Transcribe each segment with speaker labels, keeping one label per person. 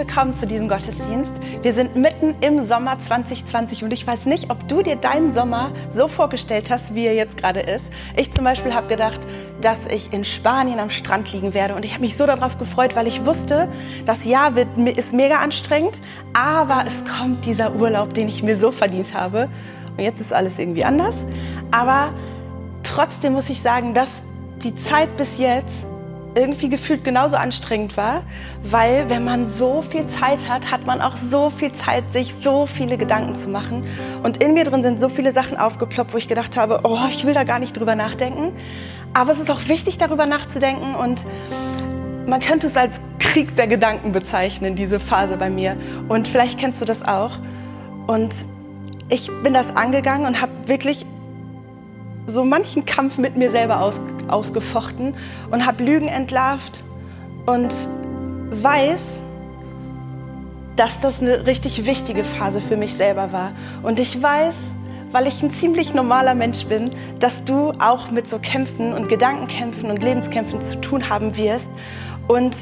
Speaker 1: Willkommen zu diesem Gottesdienst. Wir sind mitten im Sommer 2020 und ich weiß nicht, ob du dir deinen Sommer so vorgestellt hast, wie er jetzt gerade ist. Ich zum Beispiel habe gedacht, dass ich in Spanien am Strand liegen werde und ich habe mich so darauf gefreut, weil ich wusste, das Jahr wird, ist mega anstrengend, aber es kommt dieser Urlaub, den ich mir so verdient habe. Und jetzt ist alles irgendwie anders. Aber trotzdem muss ich sagen, dass die Zeit bis jetzt irgendwie gefühlt genauso anstrengend war, weil wenn man so viel Zeit hat, hat man auch so viel Zeit, sich so viele Gedanken zu machen. Und in mir drin sind so viele Sachen aufgeploppt, wo ich gedacht habe, oh, ich will da gar nicht drüber nachdenken. Aber es ist auch wichtig, darüber nachzudenken und man könnte es als Krieg der Gedanken bezeichnen, diese Phase bei mir. Und vielleicht kennst du das auch. Und ich bin das angegangen und habe wirklich so manchen Kampf mit mir selber aus, ausgefochten und habe Lügen entlarvt und weiß, dass das eine richtig wichtige Phase für mich selber war. Und ich weiß, weil ich ein ziemlich normaler Mensch bin, dass du auch mit so Kämpfen und Gedankenkämpfen und Lebenskämpfen zu tun haben wirst. Und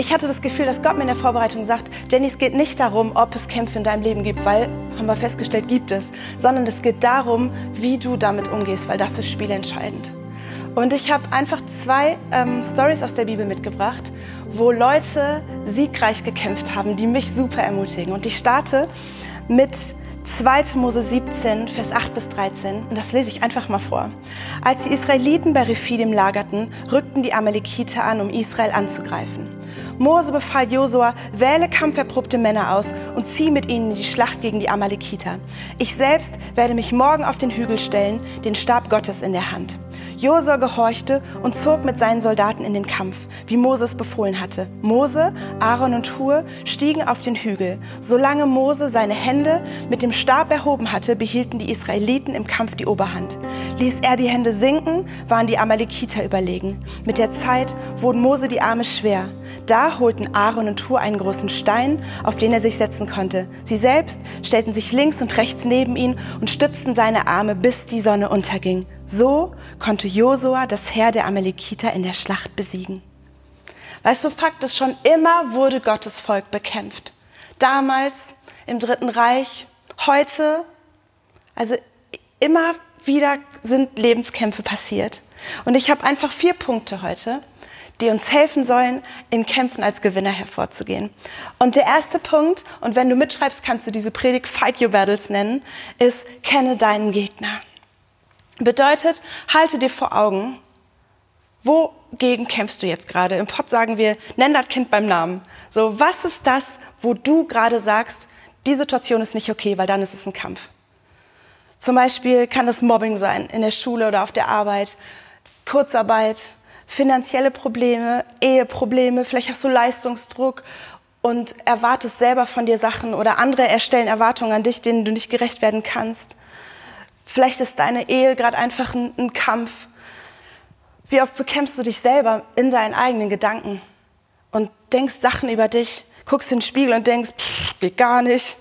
Speaker 1: ich hatte das Gefühl, dass Gott mir in der Vorbereitung sagt, Jenny, es geht nicht darum, ob es Kämpfe in deinem Leben gibt, weil, haben wir festgestellt, gibt es, sondern es geht darum, wie du damit umgehst, weil das ist spielentscheidend. Und ich habe einfach zwei ähm, Stories aus der Bibel mitgebracht, wo Leute siegreich gekämpft haben, die mich super ermutigen. Und ich starte mit 2. Mose 17, Vers 8 bis 13. Und das lese ich einfach mal vor. Als die Israeliten bei Rephidim lagerten, rückten die Amalekiter an, um Israel anzugreifen. Mose befahl Josua, wähle kampferprobte Männer aus und zieh mit ihnen in die Schlacht gegen die Amalekiter. Ich selbst werde mich morgen auf den Hügel stellen, den Stab Gottes in der Hand. Josua gehorchte und zog mit seinen Soldaten in den Kampf, wie Moses befohlen hatte. Mose, Aaron und Hur stiegen auf den Hügel. Solange Mose seine Hände mit dem Stab erhoben hatte, behielten die Israeliten im Kampf die Oberhand. Ließ er die Hände sinken, waren die Amalekiter überlegen. Mit der Zeit wurden Mose die Arme schwer. Da holten Aaron und Hur einen großen Stein, auf den er sich setzen konnte. Sie selbst stellten sich links und rechts neben ihn und stützten seine Arme, bis die Sonne unterging. So konnte Josua das Heer der Amalekiter in der Schlacht besiegen. Weißt du, Fakt ist, schon immer wurde Gottes Volk bekämpft. Damals im Dritten Reich, heute, also immer wieder sind Lebenskämpfe passiert. Und ich habe einfach vier Punkte heute, die uns helfen sollen, in Kämpfen als Gewinner hervorzugehen. Und der erste Punkt, und wenn du mitschreibst, kannst du diese Predigt Fight Your Battles nennen, ist, kenne deinen Gegner. Bedeutet, halte dir vor Augen, wogegen kämpfst du jetzt gerade? Im Pott sagen wir, nenn das Kind beim Namen. So, was ist das, wo du gerade sagst, die Situation ist nicht okay, weil dann ist es ein Kampf. Zum Beispiel kann es Mobbing sein in der Schule oder auf der Arbeit, Kurzarbeit, finanzielle Probleme, Eheprobleme, vielleicht hast du Leistungsdruck und erwartest selber von dir Sachen oder andere erstellen Erwartungen an dich, denen du nicht gerecht werden kannst. Vielleicht ist deine Ehe gerade einfach ein, ein Kampf. Wie oft bekämpfst du dich selber in deinen eigenen Gedanken und denkst Sachen über dich, guckst in den Spiegel und denkst, pff, geht gar nicht.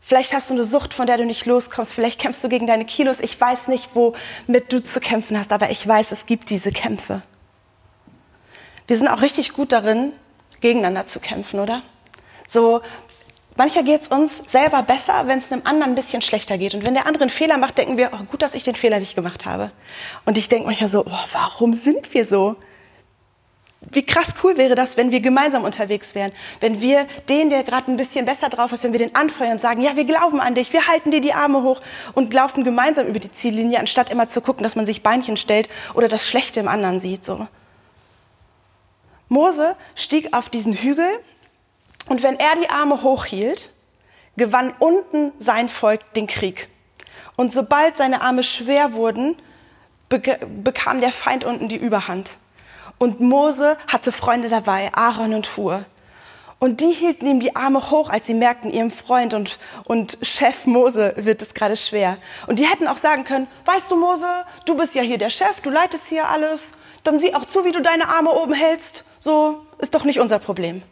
Speaker 1: Vielleicht hast du eine Sucht, von der du nicht loskommst. Vielleicht kämpfst du gegen deine Kilos. Ich weiß nicht, womit du zu kämpfen hast, aber ich weiß, es gibt diese Kämpfe. Wir sind auch richtig gut darin, gegeneinander zu kämpfen, oder? So Manchmal geht es uns selber besser, wenn es einem anderen ein bisschen schlechter geht. Und wenn der andere einen Fehler macht, denken wir, oh, gut, dass ich den Fehler nicht gemacht habe. Und ich denke manchmal so, oh, warum sind wir so? Wie krass cool wäre das, wenn wir gemeinsam unterwegs wären. Wenn wir den, der gerade ein bisschen besser drauf ist, wenn wir den anfeuern und sagen, ja, wir glauben an dich, wir halten dir die Arme hoch und laufen gemeinsam über die Ziellinie, anstatt immer zu gucken, dass man sich Beinchen stellt oder das Schlechte im anderen sieht. So. Mose stieg auf diesen Hügel und wenn er die Arme hochhielt, gewann unten sein Volk den Krieg. Und sobald seine Arme schwer wurden, bekam der Feind unten die Überhand. Und Mose hatte Freunde dabei, Aaron und Hur. Und die hielten ihm die Arme hoch, als sie merkten, ihrem Freund und, und Chef Mose wird es gerade schwer. Und die hätten auch sagen können, weißt du Mose, du bist ja hier der Chef, du leitest hier alles, dann sieh auch zu, wie du deine Arme oben hältst. So ist doch nicht unser Problem.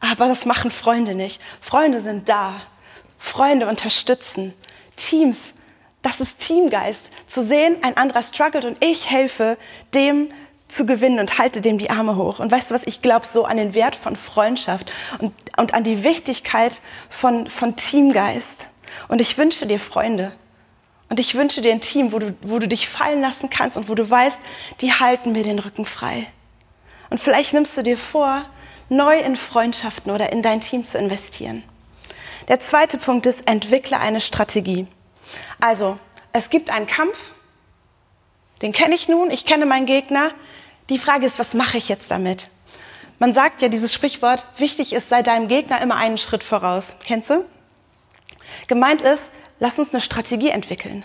Speaker 1: Aber das machen Freunde nicht. Freunde sind da. Freunde unterstützen. Teams, das ist Teamgeist. Zu sehen, ein anderer struggelt und ich helfe dem zu gewinnen und halte dem die Arme hoch. Und weißt du was, ich glaube so an den Wert von Freundschaft und, und an die Wichtigkeit von, von Teamgeist. Und ich wünsche dir Freunde. Und ich wünsche dir ein Team, wo du, wo du dich fallen lassen kannst und wo du weißt, die halten mir den Rücken frei. Und vielleicht nimmst du dir vor, neu in Freundschaften oder in dein Team zu investieren. Der zweite Punkt ist, entwickle eine Strategie. Also, es gibt einen Kampf, den kenne ich nun, ich kenne meinen Gegner, die Frage ist, was mache ich jetzt damit? Man sagt ja dieses Sprichwort, wichtig ist, sei deinem Gegner immer einen Schritt voraus. Kennst du? Gemeint ist, lass uns eine Strategie entwickeln.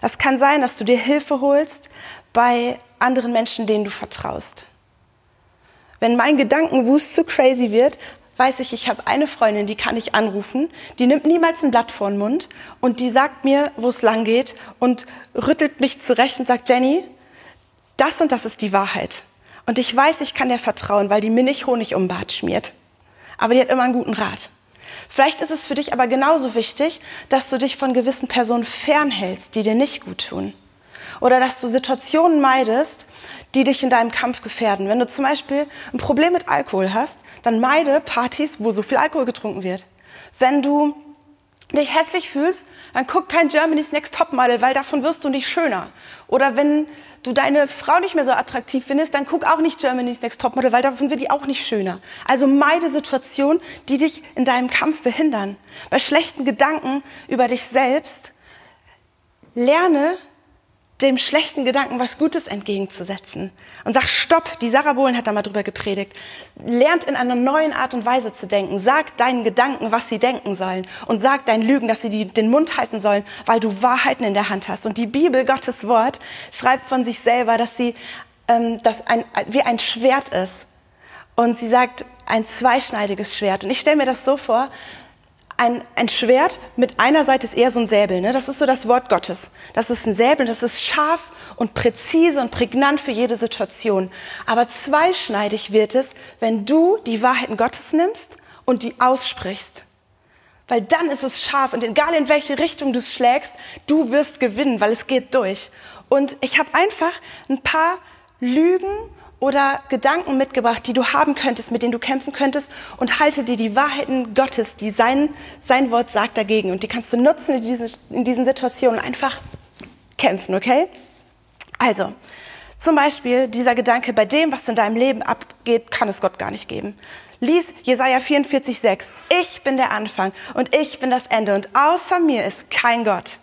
Speaker 1: Das kann sein, dass du dir Hilfe holst bei anderen Menschen, denen du vertraust. Wenn mein Gedankenwust zu crazy wird, weiß ich, ich habe eine Freundin, die kann ich anrufen, die nimmt niemals ein Blatt vor den Mund und die sagt mir, wo es lang geht und rüttelt mich zurecht und sagt, Jenny, das und das ist die Wahrheit. Und ich weiß, ich kann dir vertrauen, weil die mir nicht Honig um den Bart schmiert. Aber die hat immer einen guten Rat. Vielleicht ist es für dich aber genauso wichtig, dass du dich von gewissen Personen fernhältst, die dir nicht gut tun. Oder dass du Situationen meidest, die dich in deinem Kampf gefährden. Wenn du zum Beispiel ein Problem mit Alkohol hast, dann meide Partys, wo so viel Alkohol getrunken wird. Wenn du dich hässlich fühlst, dann guck kein Germany's Next Topmodel, weil davon wirst du nicht schöner. Oder wenn du deine Frau nicht mehr so attraktiv findest, dann guck auch nicht Germany's Next Topmodel, weil davon wird die auch nicht schöner. Also meide Situationen, die dich in deinem Kampf behindern. Bei schlechten Gedanken über dich selbst lerne dem schlechten Gedanken was Gutes entgegenzusetzen. Und sag Stopp, die Sarah Bohlen hat da mal drüber gepredigt. Lernt in einer neuen Art und Weise zu denken. Sag deinen Gedanken, was sie denken sollen. Und sag deinen Lügen, dass sie die, den Mund halten sollen, weil du Wahrheiten in der Hand hast. Und die Bibel, Gottes Wort, schreibt von sich selber, dass sie ähm, dass ein, wie ein Schwert ist. Und sie sagt, ein zweischneidiges Schwert. Und ich stelle mir das so vor, ein, ein Schwert mit einer Seite ist eher so ein Säbel. Ne? Das ist so das Wort Gottes. Das ist ein Säbel das ist scharf und präzise und prägnant für jede Situation. Aber zweischneidig wird es, wenn du die Wahrheiten Gottes nimmst und die aussprichst. Weil dann ist es scharf und egal in welche Richtung du es schlägst, du wirst gewinnen, weil es geht durch. Und ich habe einfach ein paar Lügen oder Gedanken mitgebracht, die du haben könntest, mit denen du kämpfen könntest und halte dir die Wahrheiten Gottes, die sein, sein Wort sagt, dagegen. Und die kannst du nutzen in diesen, in diesen Situationen einfach kämpfen, okay? Also, zum Beispiel dieser Gedanke, bei dem, was in deinem Leben abgeht, kann es Gott gar nicht geben. Lies Jesaja 44,6. Ich bin der Anfang und ich bin das Ende und außer mir ist kein Gott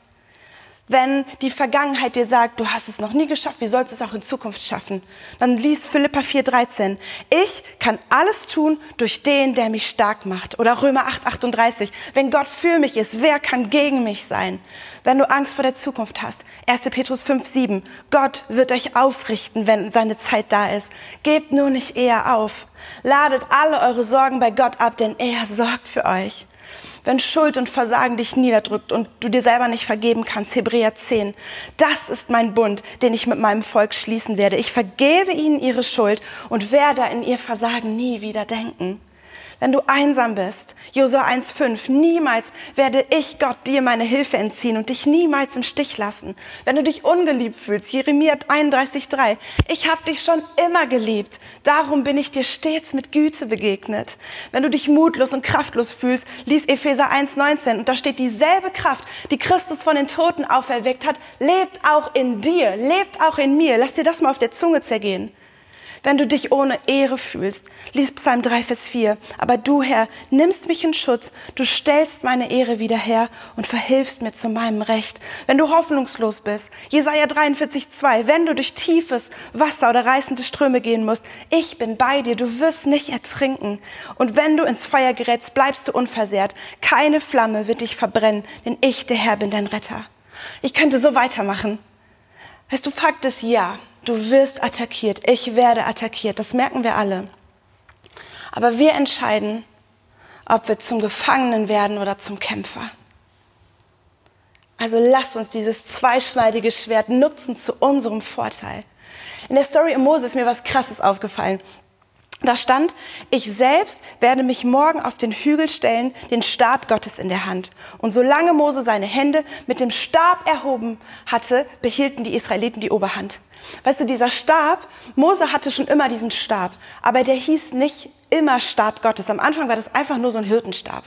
Speaker 1: wenn die Vergangenheit dir sagt, du hast es noch nie geschafft, wie sollst du es auch in Zukunft schaffen? Dann lies Philippa 4,13. Ich kann alles tun durch den, der mich stark macht. Oder Römer 8,38. Wenn Gott für mich ist, wer kann gegen mich sein? Wenn du Angst vor der Zukunft hast. 1. Petrus 5,7. Gott wird euch aufrichten, wenn seine Zeit da ist. Gebt nur nicht eher auf. Ladet alle eure Sorgen bei Gott ab, denn er sorgt für euch wenn Schuld und Versagen dich niederdrückt und du dir selber nicht vergeben kannst. Hebräer 10. Das ist mein Bund, den ich mit meinem Volk schließen werde. Ich vergebe ihnen ihre Schuld und werde in ihr Versagen nie wieder denken wenn du einsam bist. Josua 1,5. Niemals werde ich Gott dir meine Hilfe entziehen und dich niemals im Stich lassen. Wenn du dich ungeliebt fühlst. Jeremia 31,3. Ich habe dich schon immer geliebt. Darum bin ich dir stets mit Güte begegnet. Wenn du dich mutlos und kraftlos fühlst, lies Epheser 1,19 und da steht dieselbe Kraft, die Christus von den Toten auferweckt hat, lebt auch in dir, lebt auch in mir. Lass dir das mal auf der Zunge zergehen. Wenn du dich ohne Ehre fühlst, lies Psalm 3, Vers 4. Aber du, Herr, nimmst mich in Schutz, du stellst meine Ehre wieder her und verhilfst mir zu meinem Recht. Wenn du hoffnungslos bist, Jesaja 43, 2. Wenn du durch tiefes Wasser oder reißende Ströme gehen musst, ich bin bei dir, du wirst nicht ertrinken. Und wenn du ins Feuer gerätst, bleibst du unversehrt. Keine Flamme wird dich verbrennen, denn ich, der Herr, bin dein Retter. Ich könnte so weitermachen. Weißt du, Fakt ist ja, Du wirst attackiert. Ich werde attackiert. Das merken wir alle. Aber wir entscheiden, ob wir zum Gefangenen werden oder zum Kämpfer. Also lass uns dieses zweischneidige Schwert nutzen zu unserem Vorteil. In der Story um Moses ist mir was Krasses aufgefallen. Da stand, ich selbst werde mich morgen auf den Hügel stellen, den Stab Gottes in der Hand. Und solange Mose seine Hände mit dem Stab erhoben hatte, behielten die Israeliten die Oberhand. Weißt du, dieser Stab, Mose hatte schon immer diesen Stab, aber der hieß nicht immer Stab Gottes. Am Anfang war das einfach nur so ein Hirtenstab.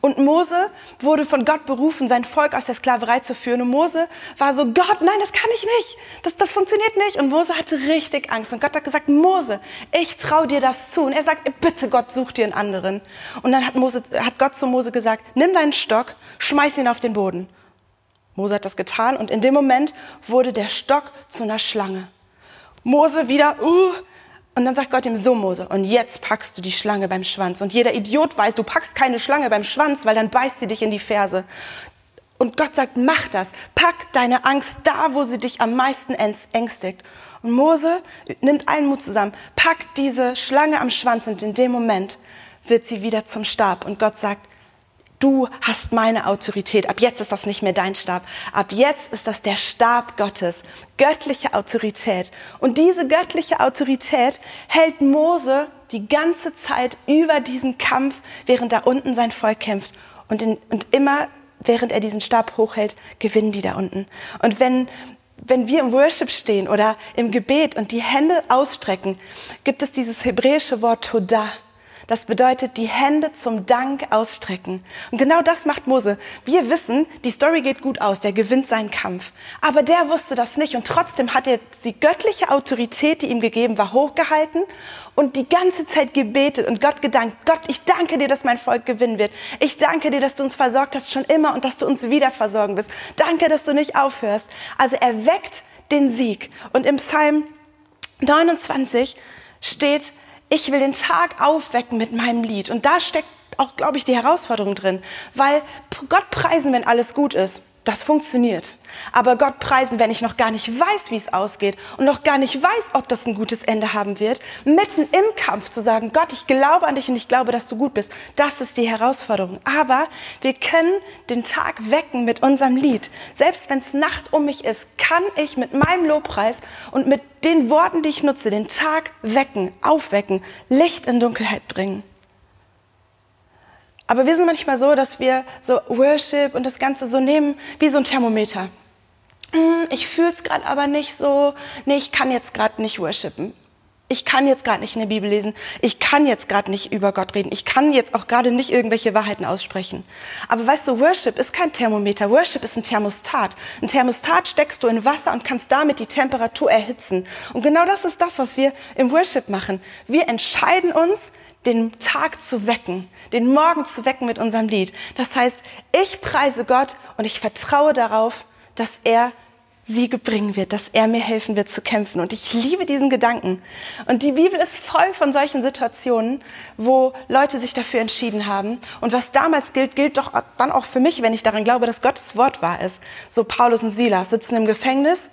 Speaker 1: Und Mose wurde von Gott berufen, sein Volk aus der Sklaverei zu führen. Und Mose war so, Gott, nein, das kann ich nicht. Das, das funktioniert nicht. Und Mose hatte richtig Angst. Und Gott hat gesagt, Mose, ich traue dir das zu. Und er sagt, bitte Gott, such dir einen anderen. Und dann hat, Mose, hat Gott zu Mose gesagt, nimm deinen Stock, schmeiß ihn auf den Boden. Mose hat das getan und in dem Moment wurde der Stock zu einer Schlange. Mose wieder, uh, und dann sagt Gott ihm so, Mose, und jetzt packst du die Schlange beim Schwanz. Und jeder Idiot weiß, du packst keine Schlange beim Schwanz, weil dann beißt sie dich in die Ferse. Und Gott sagt, mach das. Pack deine Angst da, wo sie dich am meisten ängstigt. Und Mose nimmt allen Mut zusammen, packt diese Schlange am Schwanz und in dem Moment wird sie wieder zum Stab. Und Gott sagt, Du hast meine Autorität. Ab jetzt ist das nicht mehr dein Stab. Ab jetzt ist das der Stab Gottes. Göttliche Autorität. Und diese göttliche Autorität hält Mose die ganze Zeit über diesen Kampf, während da unten sein Volk kämpft. Und, in, und immer, während er diesen Stab hochhält, gewinnen die da unten. Und wenn, wenn wir im Worship stehen oder im Gebet und die Hände ausstrecken, gibt es dieses hebräische Wort Todah. Das bedeutet, die Hände zum Dank ausstrecken. Und genau das macht Mose. Wir wissen, die Story geht gut aus, der gewinnt seinen Kampf. Aber der wusste das nicht und trotzdem hat er die göttliche Autorität, die ihm gegeben war, hochgehalten und die ganze Zeit gebetet und Gott gedankt. Gott, ich danke dir, dass mein Volk gewinnen wird. Ich danke dir, dass du uns versorgt hast schon immer und dass du uns wieder versorgen wirst. Danke, dass du nicht aufhörst. Also er weckt den Sieg. Und im Psalm 29 steht, ich will den Tag aufwecken mit meinem Lied. Und da steckt auch, glaube ich, die Herausforderung drin, weil Gott preisen, wenn alles gut ist, das funktioniert. Aber Gott preisen, wenn ich noch gar nicht weiß, wie es ausgeht und noch gar nicht weiß, ob das ein gutes Ende haben wird, mitten im Kampf zu sagen, Gott, ich glaube an dich und ich glaube, dass du gut bist, das ist die Herausforderung. Aber wir können den Tag wecken mit unserem Lied. Selbst wenn es Nacht um mich ist, kann ich mit meinem Lobpreis und mit den Worten, die ich nutze, den Tag wecken, aufwecken, Licht in Dunkelheit bringen. Aber wir sind manchmal so, dass wir so Worship und das Ganze so nehmen wie so ein Thermometer. Hm, ich fühle es gerade aber nicht so, nee, ich kann jetzt gerade nicht worshipen. Ich kann jetzt gerade nicht in der Bibel lesen. Ich kann jetzt gerade nicht über Gott reden. Ich kann jetzt auch gerade nicht irgendwelche Wahrheiten aussprechen. Aber weißt du, Worship ist kein Thermometer. Worship ist ein Thermostat. Ein Thermostat steckst du in Wasser und kannst damit die Temperatur erhitzen. Und genau das ist das, was wir im Worship machen. Wir entscheiden uns, den Tag zu wecken, den Morgen zu wecken mit unserem Lied. Das heißt, ich preise Gott und ich vertraue darauf, dass er Siege bringen wird, dass er mir helfen wird zu kämpfen. Und ich liebe diesen Gedanken. Und die Bibel ist voll von solchen Situationen, wo Leute sich dafür entschieden haben. Und was damals gilt, gilt doch dann auch für mich, wenn ich daran glaube, dass Gottes Wort wahr ist. So Paulus und Silas sitzen im Gefängnis.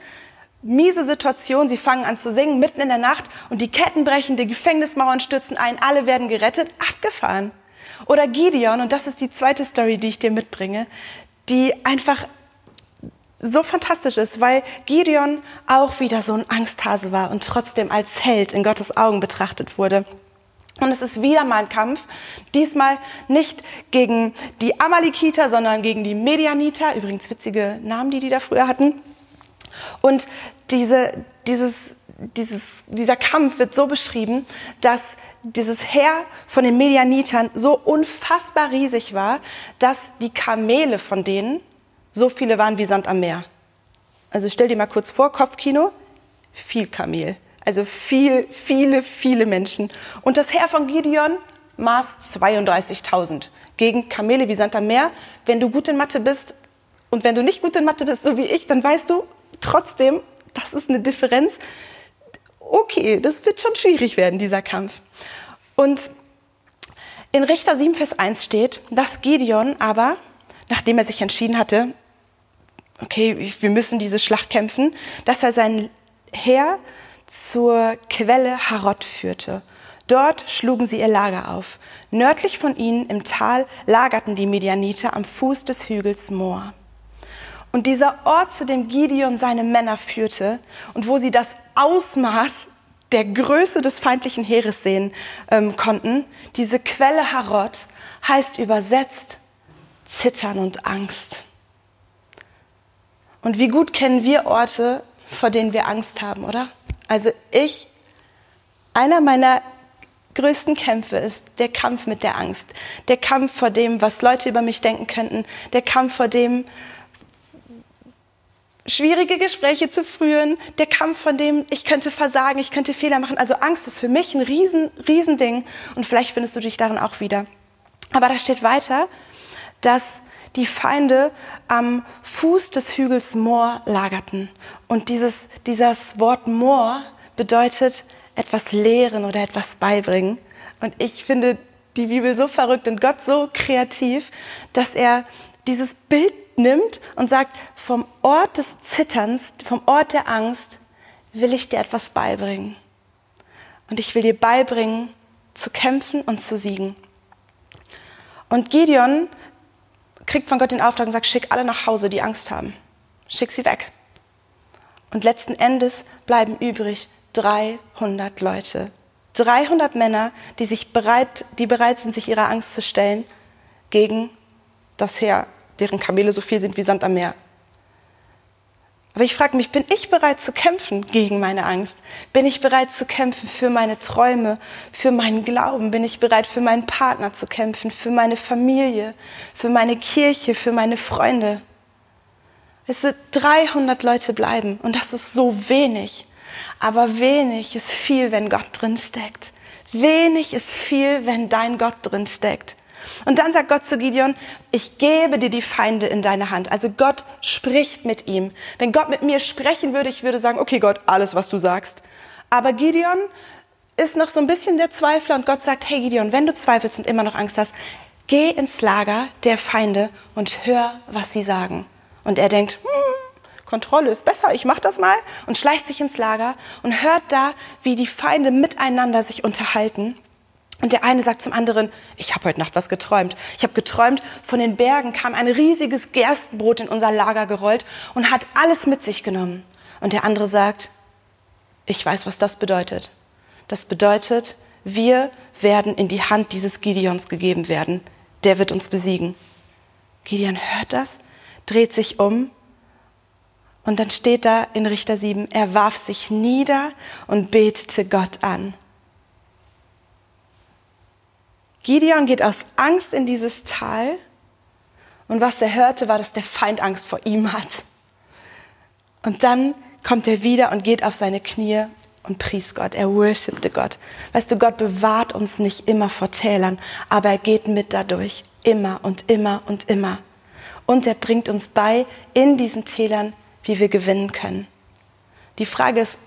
Speaker 1: Miese Situation, sie fangen an zu singen mitten in der Nacht und die Ketten brechen, die Gefängnismauern stürzen ein, alle werden gerettet, abgefahren. Oder Gideon, und das ist die zweite Story, die ich dir mitbringe, die einfach so fantastisch ist, weil Gideon auch wieder so ein Angsthase war und trotzdem als Held in Gottes Augen betrachtet wurde. Und es ist wieder mal ein Kampf, diesmal nicht gegen die Amalekiter, sondern gegen die Medianiter, übrigens witzige Namen, die die da früher hatten. Und diese, dieses, dieses, dieser Kampf wird so beschrieben, dass dieses Heer von den Medianitern so unfassbar riesig war, dass die Kamele von denen so viele waren wie Sand am Meer. Also stell dir mal kurz vor, Kopfkino, viel Kamel. Also viel, viele, viele Menschen. Und das Heer von Gideon maß 32.000 gegen Kamele wie Sand am Meer. Wenn du gut in Mathe bist und wenn du nicht gut in Mathe bist, so wie ich, dann weißt du trotzdem, das ist eine Differenz. Okay, das wird schon schwierig werden, dieser Kampf. Und in Richter 7, Vers 1 steht, dass Gideon aber, nachdem er sich entschieden hatte, okay, wir müssen diese Schlacht kämpfen, dass er sein Heer zur Quelle Harod führte. Dort schlugen sie ihr Lager auf. Nördlich von ihnen im Tal lagerten die Medianiter am Fuß des Hügels Moor. Und dieser Ort, zu dem Gideon seine Männer führte und wo sie das Ausmaß der Größe des feindlichen Heeres sehen ähm, konnten, diese Quelle Harod, heißt übersetzt Zittern und Angst. Und wie gut kennen wir Orte, vor denen wir Angst haben, oder? Also ich, einer meiner größten Kämpfe ist der Kampf mit der Angst. Der Kampf vor dem, was Leute über mich denken könnten. Der Kampf vor dem, schwierige Gespräche zu führen. Der Kampf von dem, ich könnte versagen, ich könnte Fehler machen. Also Angst ist für mich ein riesen, riesen. Und vielleicht findest du dich darin auch wieder. Aber da steht weiter, dass die Feinde am Fuß des Hügels Moor lagerten. Und dieses, dieses Wort Moor bedeutet etwas lehren oder etwas beibringen. Und ich finde die Bibel so verrückt und Gott so kreativ, dass er dieses Bild nimmt und sagt, vom Ort des Zitterns, vom Ort der Angst will ich dir etwas beibringen. Und ich will dir beibringen, zu kämpfen und zu siegen. Und Gideon kriegt von Gott den Auftrag und sagt, schick alle nach Hause, die Angst haben. Schick sie weg. Und letzten Endes bleiben übrig 300 Leute. 300 Männer, die, sich bereit, die bereit sind, sich ihrer Angst zu stellen gegen das Heer, deren Kamele so viel sind wie Sand am Meer. Aber ich frage mich, bin ich bereit zu kämpfen gegen meine Angst? Bin ich bereit zu kämpfen für meine Träume, für meinen Glauben? Bin ich bereit für meinen Partner zu kämpfen, für meine Familie, für meine Kirche, für meine Freunde? Es sind 300 Leute bleiben und das ist so wenig. Aber wenig ist viel, wenn Gott drin steckt. Wenig ist viel, wenn dein Gott drin steckt. Und dann sagt Gott zu Gideon, ich gebe dir die Feinde in deine Hand. Also Gott spricht mit ihm. Wenn Gott mit mir sprechen würde, ich würde sagen, okay Gott, alles, was du sagst. Aber Gideon ist noch so ein bisschen der Zweifler und Gott sagt, hey Gideon, wenn du zweifelst und immer noch Angst hast, geh ins Lager der Feinde und hör, was sie sagen. Und er denkt, hm, Kontrolle ist besser, ich mach das mal und schleicht sich ins Lager und hört da, wie die Feinde miteinander sich unterhalten. Und der eine sagt zum anderen, ich habe heute Nacht was geträumt. Ich habe geträumt, von den Bergen kam ein riesiges Gerstenbrot in unser Lager gerollt und hat alles mit sich genommen. Und der andere sagt, ich weiß, was das bedeutet. Das bedeutet, wir werden in die Hand dieses Gideons gegeben werden. Der wird uns besiegen. Gideon hört das, dreht sich um und dann steht da in Richter 7, er warf sich nieder und betete Gott an. Gideon geht aus Angst in dieses Tal und was er hörte, war, dass der Feind Angst vor ihm hat. Und dann kommt er wieder und geht auf seine Knie und pries Gott. Er worshipte Gott. Weißt du, Gott bewahrt uns nicht immer vor Tälern, aber er geht mit dadurch. Immer und immer und immer. Und er bringt uns bei, in diesen Tälern, wie wir gewinnen können. Die Frage ist,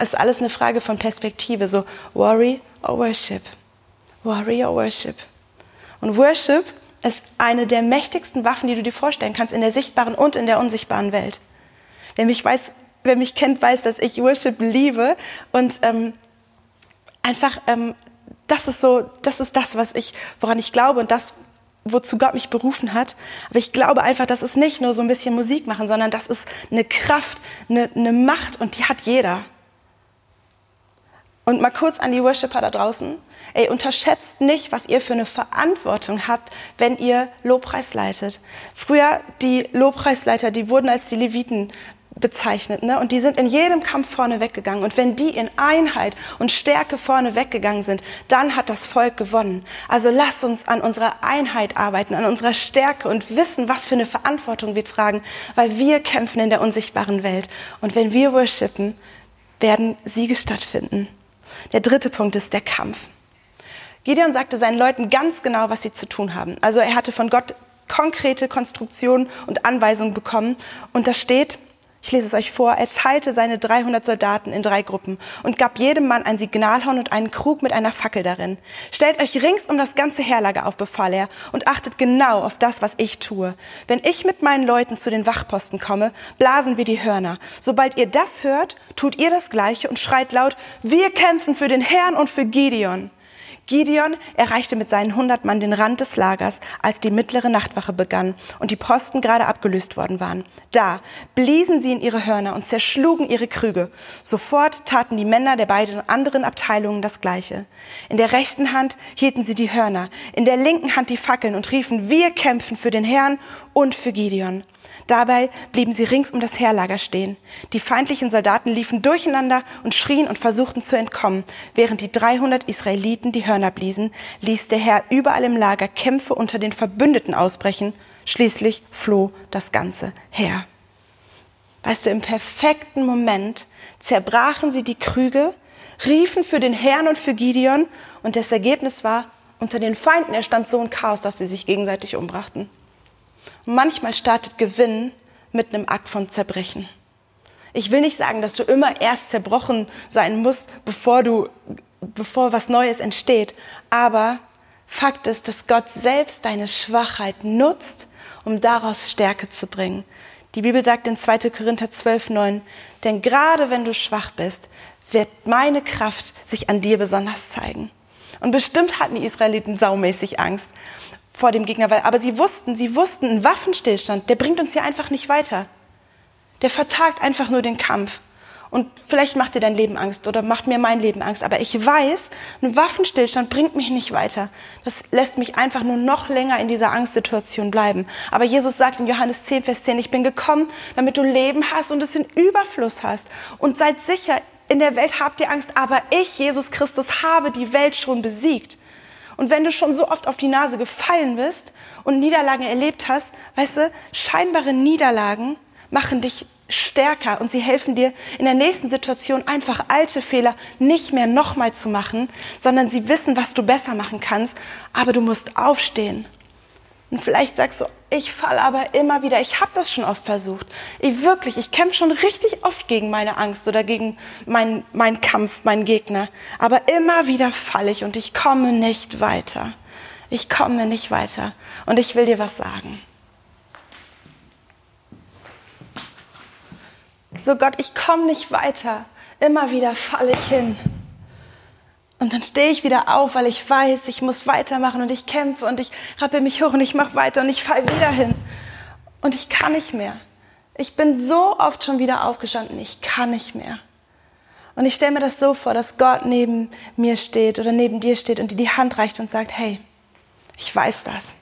Speaker 1: ist alles eine Frage von Perspektive, so worry or worship. Warrior Worship. Und Worship ist eine der mächtigsten Waffen, die du dir vorstellen kannst in der sichtbaren und in der unsichtbaren Welt. Wer mich weiß, wer mich kennt, weiß, dass ich Worship liebe und ähm, einfach ähm, das ist so, das ist das, was ich, woran ich glaube und das, wozu Gott mich berufen hat. Aber ich glaube einfach, das ist nicht nur so ein bisschen Musik machen, sondern das ist eine Kraft, eine, eine Macht und die hat jeder. Und mal kurz an die Worshipper da draußen. Ey, unterschätzt nicht, was ihr für eine Verantwortung habt, wenn ihr Lobpreis leitet. Früher, die Lobpreisleiter, die wurden als die Leviten bezeichnet, ne? Und die sind in jedem Kampf vorne weggegangen. Und wenn die in Einheit und Stärke vorne weggegangen sind, dann hat das Volk gewonnen. Also lasst uns an unserer Einheit arbeiten, an unserer Stärke und wissen, was für eine Verantwortung wir tragen, weil wir kämpfen in der unsichtbaren Welt. Und wenn wir worshipen, werden Siege stattfinden. Der dritte Punkt ist der Kampf. Gideon sagte seinen Leuten ganz genau, was sie zu tun haben. Also er hatte von Gott konkrete Konstruktionen und Anweisungen bekommen. Und da steht, ich lese es euch vor, er teilte seine 300 Soldaten in drei Gruppen und gab jedem Mann ein Signalhorn und einen Krug mit einer Fackel darin. Stellt euch rings um das ganze Heerlager auf, befahl er, und achtet genau auf das, was ich tue. Wenn ich mit meinen Leuten zu den Wachposten komme, blasen wir die Hörner. Sobald ihr das hört, tut ihr das Gleiche und schreit laut, wir kämpfen für den Herrn und für Gideon. Gideon erreichte mit seinen 100 Mann den Rand des Lagers, als die mittlere Nachtwache begann und die Posten gerade abgelöst worden waren. Da bliesen sie in ihre Hörner und zerschlugen ihre Krüge. Sofort taten die Männer der beiden anderen Abteilungen das Gleiche. In der rechten Hand hielten sie die Hörner, in der linken Hand die Fackeln und riefen, wir kämpfen für den Herrn und für Gideon. Dabei blieben sie rings um das Heerlager stehen. Die feindlichen Soldaten liefen durcheinander und schrien und versuchten zu entkommen. Während die 300 Israeliten die Hörner bliesen, ließ der Herr überall im Lager Kämpfe unter den Verbündeten ausbrechen. Schließlich floh das ganze Heer. Weißt du, im perfekten Moment zerbrachen sie die Krüge, riefen für den Herrn und für Gideon und das Ergebnis war, unter den Feinden erstand so ein Chaos, dass sie sich gegenseitig umbrachten. Und manchmal startet Gewinn mit einem Akt von Zerbrechen. Ich will nicht sagen, dass du immer erst zerbrochen sein musst, bevor du, bevor was Neues entsteht. Aber Fakt ist, dass Gott selbst deine Schwachheit nutzt, um daraus Stärke zu bringen. Die Bibel sagt in 2. Korinther 12, 9, denn gerade wenn du schwach bist, wird meine Kraft sich an dir besonders zeigen. Und bestimmt hatten die Israeliten saumäßig Angst vor dem Gegner, weil, aber sie wussten, sie wussten, ein Waffenstillstand, der bringt uns hier einfach nicht weiter. Der vertagt einfach nur den Kampf. Und vielleicht macht dir dein Leben Angst oder macht mir mein Leben Angst. Aber ich weiß, ein Waffenstillstand bringt mich nicht weiter. Das lässt mich einfach nur noch länger in dieser Angstsituation bleiben. Aber Jesus sagt in Johannes 10, Vers 10, ich bin gekommen, damit du Leben hast und es in Überfluss hast. Und seid sicher, in der Welt habt ihr Angst, aber ich, Jesus Christus, habe die Welt schon besiegt. Und wenn du schon so oft auf die Nase gefallen bist und Niederlagen erlebt hast, weißt du, scheinbare Niederlagen machen dich stärker und sie helfen dir in der nächsten Situation einfach alte Fehler nicht mehr nochmal zu machen, sondern sie wissen, was du besser machen kannst, aber du musst aufstehen. Und vielleicht sagst du, ich falle aber immer wieder. Ich habe das schon oft versucht. Ich wirklich, ich kämpfe schon richtig oft gegen meine Angst oder gegen meinen mein Kampf, meinen Gegner. Aber immer wieder falle ich und ich komme nicht weiter. Ich komme nicht weiter. Und ich will dir was sagen. So Gott, ich komme nicht weiter. Immer wieder falle ich hin. Und dann stehe ich wieder auf, weil ich weiß, ich muss weitermachen und ich kämpfe und ich rappel mich hoch und ich mache weiter und ich falle wieder hin. Und ich kann nicht mehr. Ich bin so oft schon wieder aufgestanden, ich kann nicht mehr. Und ich stelle mir das so vor, dass Gott neben mir steht oder neben dir steht und dir die Hand reicht und sagt, hey, ich weiß das.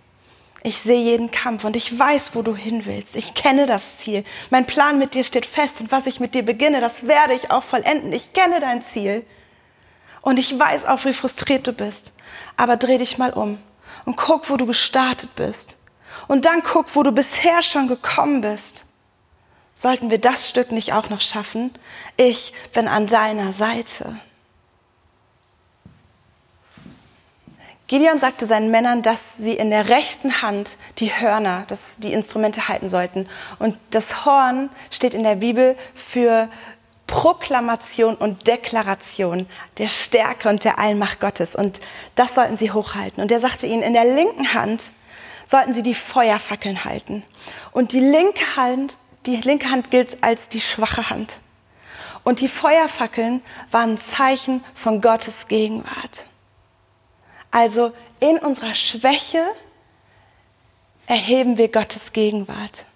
Speaker 1: Ich sehe jeden Kampf und ich weiß, wo du hin willst. Ich kenne das Ziel. Mein Plan mit dir steht fest und was ich mit dir beginne, das werde ich auch vollenden. Ich kenne dein Ziel. Und ich weiß auch, wie frustriert du bist. Aber dreh dich mal um und guck, wo du gestartet bist. Und dann guck, wo du bisher schon gekommen bist. Sollten wir das Stück nicht auch noch schaffen? Ich bin an deiner Seite. Gideon sagte seinen Männern, dass sie in der rechten Hand die Hörner, dass die Instrumente halten sollten. Und das Horn steht in der Bibel für Proklamation und Deklaration der Stärke und der Allmacht Gottes. Und das sollten sie hochhalten. Und er sagte ihnen, in der linken Hand sollten sie die Feuerfackeln halten. Und die linke Hand, die linke Hand gilt als die schwache Hand. Und die Feuerfackeln waren Zeichen von Gottes Gegenwart. Also in unserer Schwäche erheben wir Gottes Gegenwart.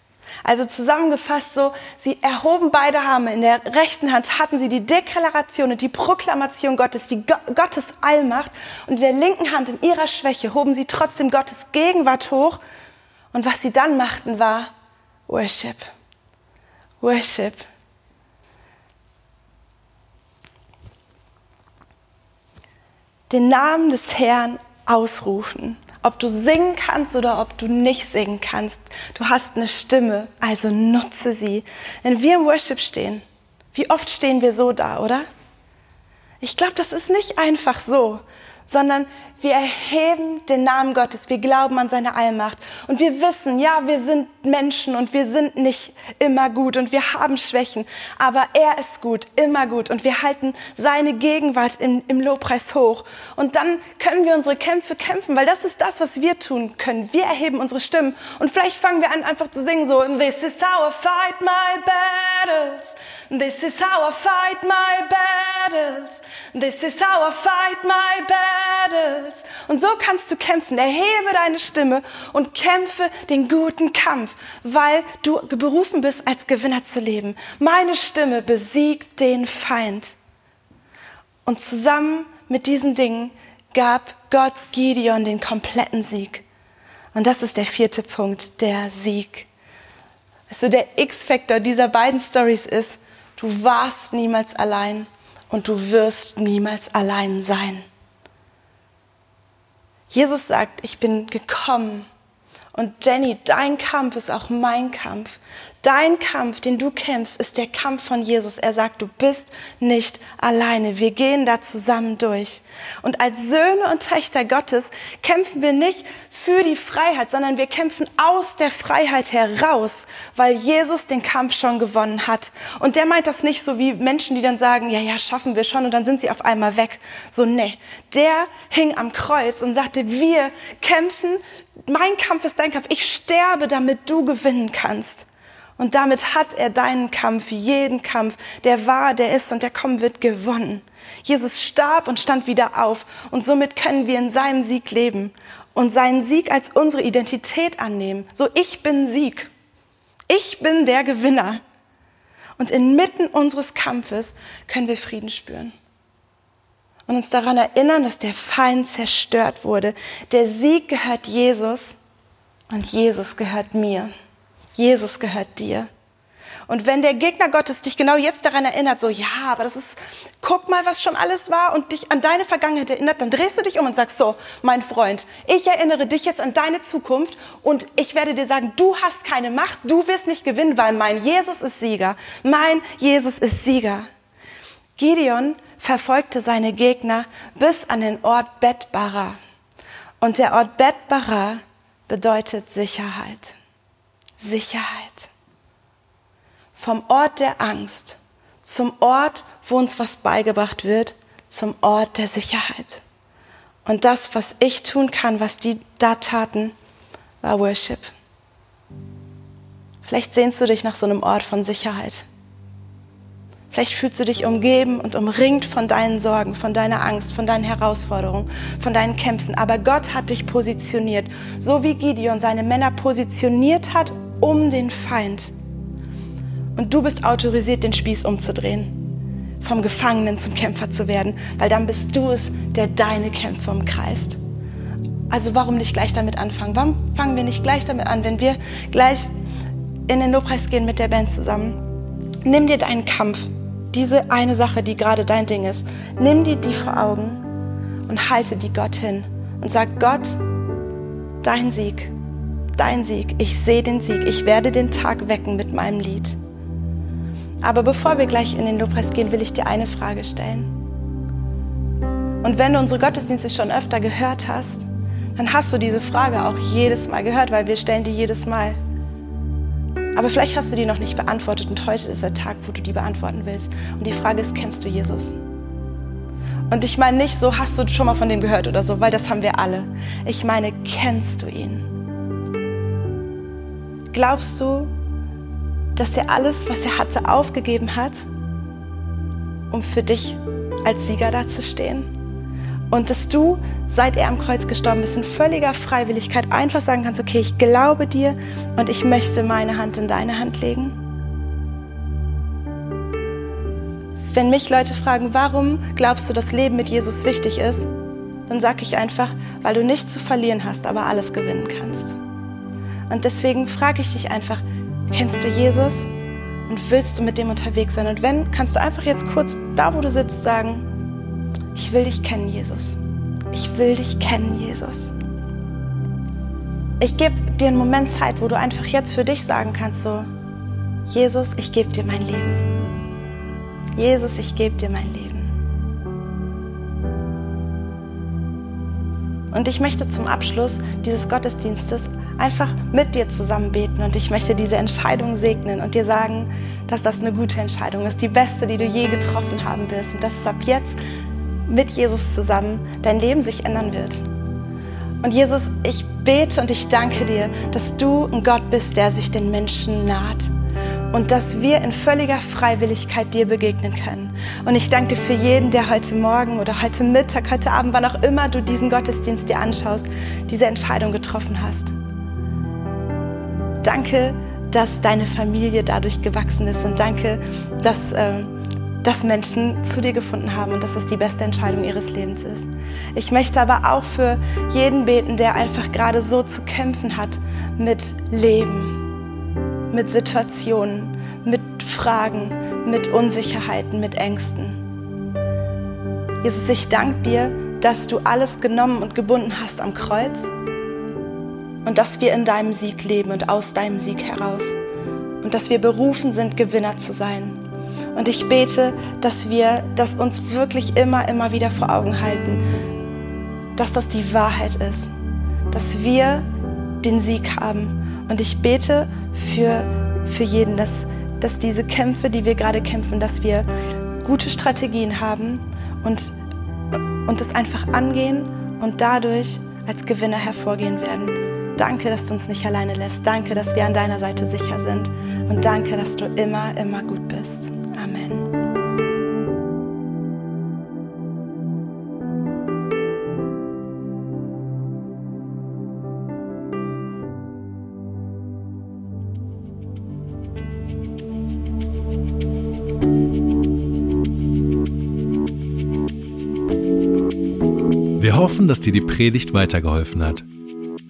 Speaker 1: Also zusammengefasst so, sie erhoben beide Arme. In der rechten Hand hatten sie die Deklaration und die Proklamation Gottes, die Go Gottes Allmacht. Und in der linken Hand, in ihrer Schwäche, hoben sie trotzdem Gottes Gegenwart hoch. Und was sie dann machten, war Worship. Worship. Den Namen des Herrn ausrufen ob du singen kannst oder ob du nicht singen kannst. Du hast eine Stimme, also nutze sie. Wenn wir im Worship stehen, wie oft stehen wir so da, oder? Ich glaube, das ist nicht einfach so, sondern wir erheben den Namen Gottes, wir glauben an seine Allmacht. Und wir wissen, ja, wir sind Menschen und wir sind nicht immer gut und wir haben Schwächen, aber er ist gut, immer gut. Und wir halten seine Gegenwart im, im Lobpreis hoch. Und dann können wir unsere Kämpfe kämpfen, weil das ist das, was wir tun können. Wir erheben unsere Stimmen. Und vielleicht fangen wir an einfach zu singen so, this is how I fight my battles, this is how I fight my battles, this is how I fight my battles. Und so kannst du kämpfen. Erhebe deine Stimme und kämpfe den guten Kampf, weil du berufen bist, als Gewinner zu leben. Meine Stimme besiegt den Feind. Und zusammen mit diesen Dingen gab Gott Gideon den kompletten Sieg. Und das ist der vierte Punkt, der Sieg. Also der X-Faktor dieser beiden Stories ist, du warst niemals allein und du wirst niemals allein sein. Jesus sagt, ich bin gekommen. Und Jenny, dein Kampf ist auch mein Kampf. Dein Kampf, den du kämpfst, ist der Kampf von Jesus. Er sagt, du bist nicht alleine. Wir gehen da zusammen durch. Und als Söhne und Töchter Gottes kämpfen wir nicht für die Freiheit, sondern wir kämpfen aus der Freiheit heraus, weil Jesus den Kampf schon gewonnen hat. Und der meint das nicht so wie Menschen, die dann sagen, ja, ja, schaffen wir schon und dann sind sie auf einmal weg. So, nee. Der hing am Kreuz und sagte, wir kämpfen, mein Kampf ist dein Kampf. Ich sterbe, damit du gewinnen kannst. Und damit hat er deinen Kampf, jeden Kampf, der war, der ist und der kommen wird, gewonnen. Jesus starb und stand wieder auf und somit können wir in seinem Sieg leben und seinen Sieg als unsere Identität annehmen. So, ich bin Sieg. Ich bin der Gewinner. Und inmitten unseres Kampfes können wir Frieden spüren. Und uns daran erinnern, dass der Feind zerstört wurde. Der Sieg gehört Jesus und Jesus gehört mir. Jesus gehört dir. Und wenn der Gegner Gottes dich genau jetzt daran erinnert, so, ja, aber das ist, guck mal, was schon alles war und dich an deine Vergangenheit erinnert, dann drehst du dich um und sagst so, mein Freund, ich erinnere dich jetzt an deine Zukunft und ich werde dir sagen, du hast keine Macht, du wirst nicht gewinnen, weil mein Jesus ist Sieger. Mein Jesus ist Sieger. Gideon verfolgte seine Gegner bis an den Ort Betbara. Und der Ort Betbara bedeutet Sicherheit. Sicherheit. Vom Ort der Angst zum Ort, wo uns was beigebracht wird, zum Ort der Sicherheit. Und das, was ich tun kann, was die da taten, war Worship. Vielleicht sehnst du dich nach so einem Ort von Sicherheit. Vielleicht fühlst du dich umgeben und umringt von deinen Sorgen, von deiner Angst, von deinen Herausforderungen, von deinen Kämpfen. Aber Gott hat dich positioniert, so wie Gideon seine Männer positioniert hat um den Feind. Und du bist autorisiert, den Spieß umzudrehen, vom Gefangenen zum Kämpfer zu werden, weil dann bist du es, der deine Kämpfe umkreist. Also warum nicht gleich damit anfangen? Warum fangen wir nicht gleich damit an, wenn wir gleich in den Lobpreis gehen mit der Band zusammen? Nimm dir deinen Kampf, diese eine Sache, die gerade dein Ding ist, nimm dir die vor Augen und halte die Gott hin und sag Gott, dein Sieg dein Sieg. Ich sehe den Sieg. Ich werde den Tag wecken mit meinem Lied. Aber bevor wir gleich in den Lobpreis gehen, will ich dir eine Frage stellen. Und wenn du unsere Gottesdienste schon öfter gehört hast, dann hast du diese Frage auch jedes Mal gehört, weil wir stellen die jedes Mal. Aber vielleicht hast du die noch nicht beantwortet und heute ist der Tag, wo du die beantworten willst. Und die Frage ist, kennst du Jesus? Und ich meine nicht so, hast du schon mal von dem gehört oder so, weil das haben wir alle. Ich meine, kennst du ihn? Glaubst du, dass er alles, was er hatte, aufgegeben hat, um für dich als Sieger dazustehen? Und dass du, seit er am Kreuz gestorben bist, in völliger Freiwilligkeit einfach sagen kannst, okay, ich glaube dir und ich möchte meine Hand in deine Hand legen? Wenn mich Leute fragen, warum glaubst du, dass Leben mit Jesus wichtig ist, dann sage ich einfach, weil du nichts zu verlieren hast, aber alles gewinnen kannst. Und deswegen frage ich dich einfach, kennst du Jesus und willst du mit dem unterwegs sein? Und wenn, kannst du einfach jetzt kurz da, wo du sitzt, sagen, ich will dich kennen, Jesus. Ich will dich kennen, Jesus. Ich gebe dir einen Moment Zeit, wo du einfach jetzt für dich sagen kannst, so, Jesus, ich gebe dir mein Leben. Jesus, ich gebe dir mein Leben. Und ich möchte zum Abschluss dieses Gottesdienstes einfach mit dir zusammen beten und ich möchte diese Entscheidung segnen und dir sagen, dass das eine gute Entscheidung ist, die beste, die du je getroffen haben wirst und dass es ab jetzt mit Jesus zusammen dein Leben sich ändern wird. Und Jesus, ich bete und ich danke dir, dass du ein Gott bist, der sich den Menschen naht und dass wir in völliger Freiwilligkeit dir begegnen können. Und ich danke dir für jeden, der heute Morgen oder heute Mittag, heute Abend, wann auch immer du diesen Gottesdienst dir anschaust, diese Entscheidung getroffen hast. Danke, dass deine Familie dadurch gewachsen ist und danke, dass, äh, dass Menschen zu dir gefunden haben und dass das die beste Entscheidung ihres Lebens ist. Ich möchte aber auch für jeden beten, der einfach gerade so zu kämpfen hat mit Leben, mit Situationen, mit Fragen, mit Unsicherheiten, mit Ängsten. Jesus, ich danke dir, dass du alles genommen und gebunden hast am Kreuz und dass wir in deinem Sieg leben und aus deinem Sieg heraus und dass wir berufen sind, Gewinner zu sein. Und ich bete, dass wir das uns wirklich immer, immer wieder vor Augen halten, dass das die Wahrheit ist, dass wir den Sieg haben. Und ich bete für, für jeden, dass, dass diese Kämpfe, die wir gerade kämpfen, dass wir gute Strategien haben und, und es einfach angehen und dadurch als Gewinner hervorgehen werden. Danke, dass du uns nicht alleine lässt. Danke, dass wir an deiner Seite sicher sind. Und danke, dass du immer, immer gut bist. Amen.
Speaker 2: Wir hoffen, dass dir die Predigt weitergeholfen hat.